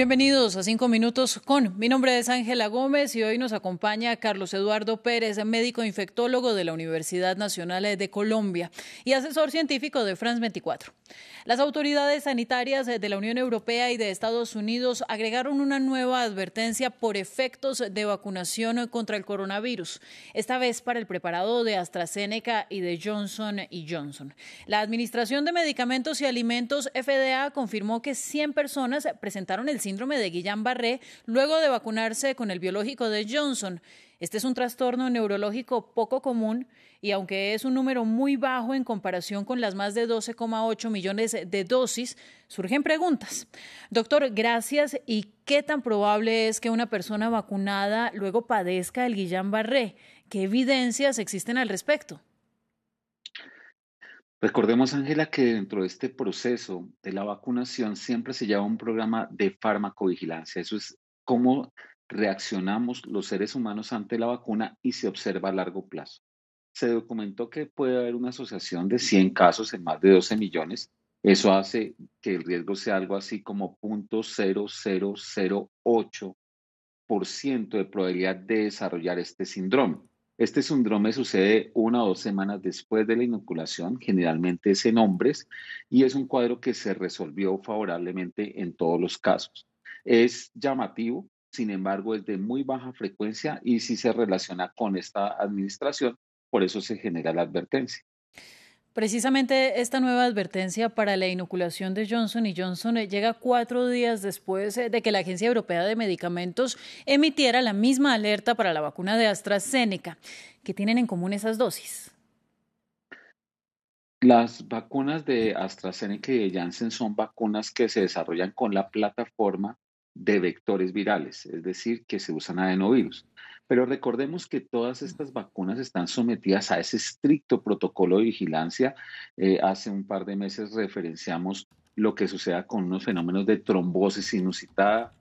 Bienvenidos a Cinco Minutos con. Mi nombre es Ángela Gómez y hoy nos acompaña Carlos Eduardo Pérez, médico infectólogo de la Universidad Nacional de Colombia y asesor científico de France 24. Las autoridades sanitarias de la Unión Europea y de Estados Unidos agregaron una nueva advertencia por efectos de vacunación contra el coronavirus, esta vez para el preparado de AstraZeneca y de Johnson Johnson. La Administración de Medicamentos y Alimentos FDA confirmó que 100 personas presentaron el síndrome de Guillain-Barré luego de vacunarse con el biológico de Johnson. Este es un trastorno neurológico poco común y aunque es un número muy bajo en comparación con las más de 12,8 millones de dosis, surgen preguntas. Doctor, gracias. ¿Y qué tan probable es que una persona vacunada luego padezca el Guillain-Barré? ¿Qué evidencias existen al respecto? Recordemos, Ángela, que dentro de este proceso de la vacunación siempre se lleva un programa de farmacovigilancia. Eso es cómo reaccionamos los seres humanos ante la vacuna y se observa a largo plazo. Se documentó que puede haber una asociación de 100 casos en más de 12 millones. Eso hace que el riesgo sea algo así como 0.0008% de probabilidad de desarrollar este síndrome. Este síndrome sucede una o dos semanas después de la inoculación, generalmente es en hombres, y es un cuadro que se resolvió favorablemente en todos los casos. Es llamativo, sin embargo, es de muy baja frecuencia y si se relaciona con esta administración, por eso se genera la advertencia. Precisamente esta nueva advertencia para la inoculación de Johnson y Johnson eh, llega cuatro días después eh, de que la Agencia Europea de Medicamentos emitiera la misma alerta para la vacuna de AstraZeneca. ¿Qué tienen en común esas dosis? Las vacunas de AstraZeneca y de Janssen son vacunas que se desarrollan con la plataforma de vectores virales, es decir, que se usan adenovirus. Pero recordemos que todas estas vacunas están sometidas a ese estricto protocolo de vigilancia. Eh, hace un par de meses referenciamos lo que suceda con unos fenómenos de trombosis inusitada,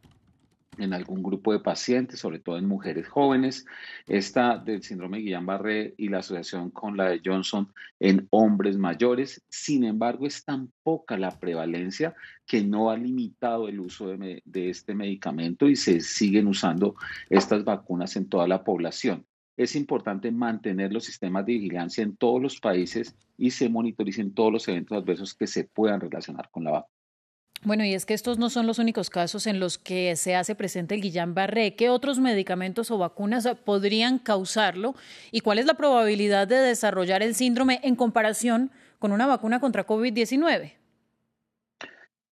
en algún grupo de pacientes, sobre todo en mujeres jóvenes. Esta del síndrome de Guillain-Barré y la asociación con la de Johnson en hombres mayores. Sin embargo, es tan poca la prevalencia que no ha limitado el uso de, de este medicamento y se siguen usando estas vacunas en toda la población es importante mantener los sistemas de vigilancia en todos los países y se monitoricen todos los eventos adversos que se puedan relacionar con la vacuna. Bueno, y es que estos no son los únicos casos en los que se hace presente el Guillain-Barré. ¿Qué otros medicamentos o vacunas podrían causarlo? ¿Y cuál es la probabilidad de desarrollar el síndrome en comparación con una vacuna contra COVID-19?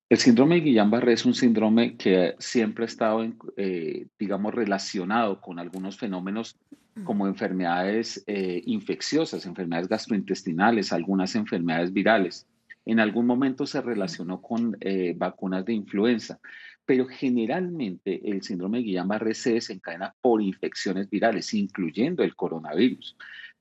El síndrome de Guillain-Barré es un síndrome que siempre ha estado, eh, digamos, relacionado con algunos fenómenos como enfermedades eh, infecciosas, enfermedades gastrointestinales, algunas enfermedades virales en algún momento se relacionó con eh, vacunas de influenza, pero generalmente el síndrome de Guillain-Barré se desencadena por infecciones virales, incluyendo el coronavirus.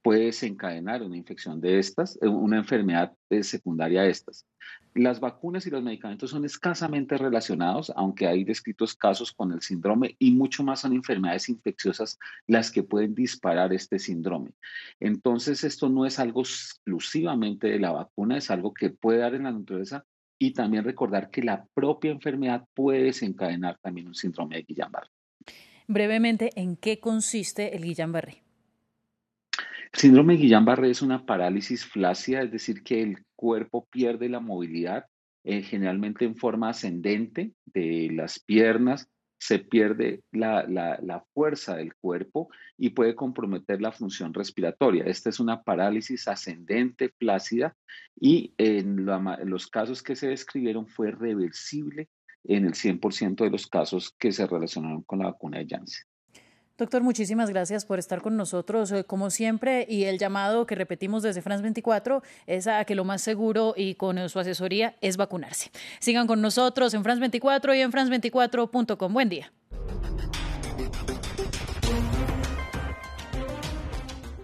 Puede desencadenar una infección de estas, eh, una enfermedad eh, secundaria de estas. Las vacunas y los medicamentos son escasamente relacionados, aunque hay descritos casos con el síndrome y mucho más son enfermedades infecciosas las que pueden disparar este síndrome. Entonces, esto no es algo exclusivamente de la vacuna, es algo que puede dar en la naturaleza y también recordar que la propia enfermedad puede desencadenar también un síndrome de Guillain-Barré. Brevemente, ¿en qué consiste el Guillain-Barré? Síndrome de Guillain-Barré es una parálisis flácida, es decir, que el cuerpo pierde la movilidad, eh, generalmente en forma ascendente de las piernas, se pierde la, fuerza del cuerpo y puede comprometer la función respiratoria. Esta es una parálisis ascendente flácida y en, en los casos que se describieron fue reversible en el 100% de los casos que se relacionaron con la vacuna de Janssen. Doctor, muchísimas gracias por estar con nosotros, eh, como siempre, y el llamado que repetimos desde France 24 es a que lo más seguro y con su asesoría es vacunarse. Sigan con nosotros en France 24 y en France24.com. Buen día.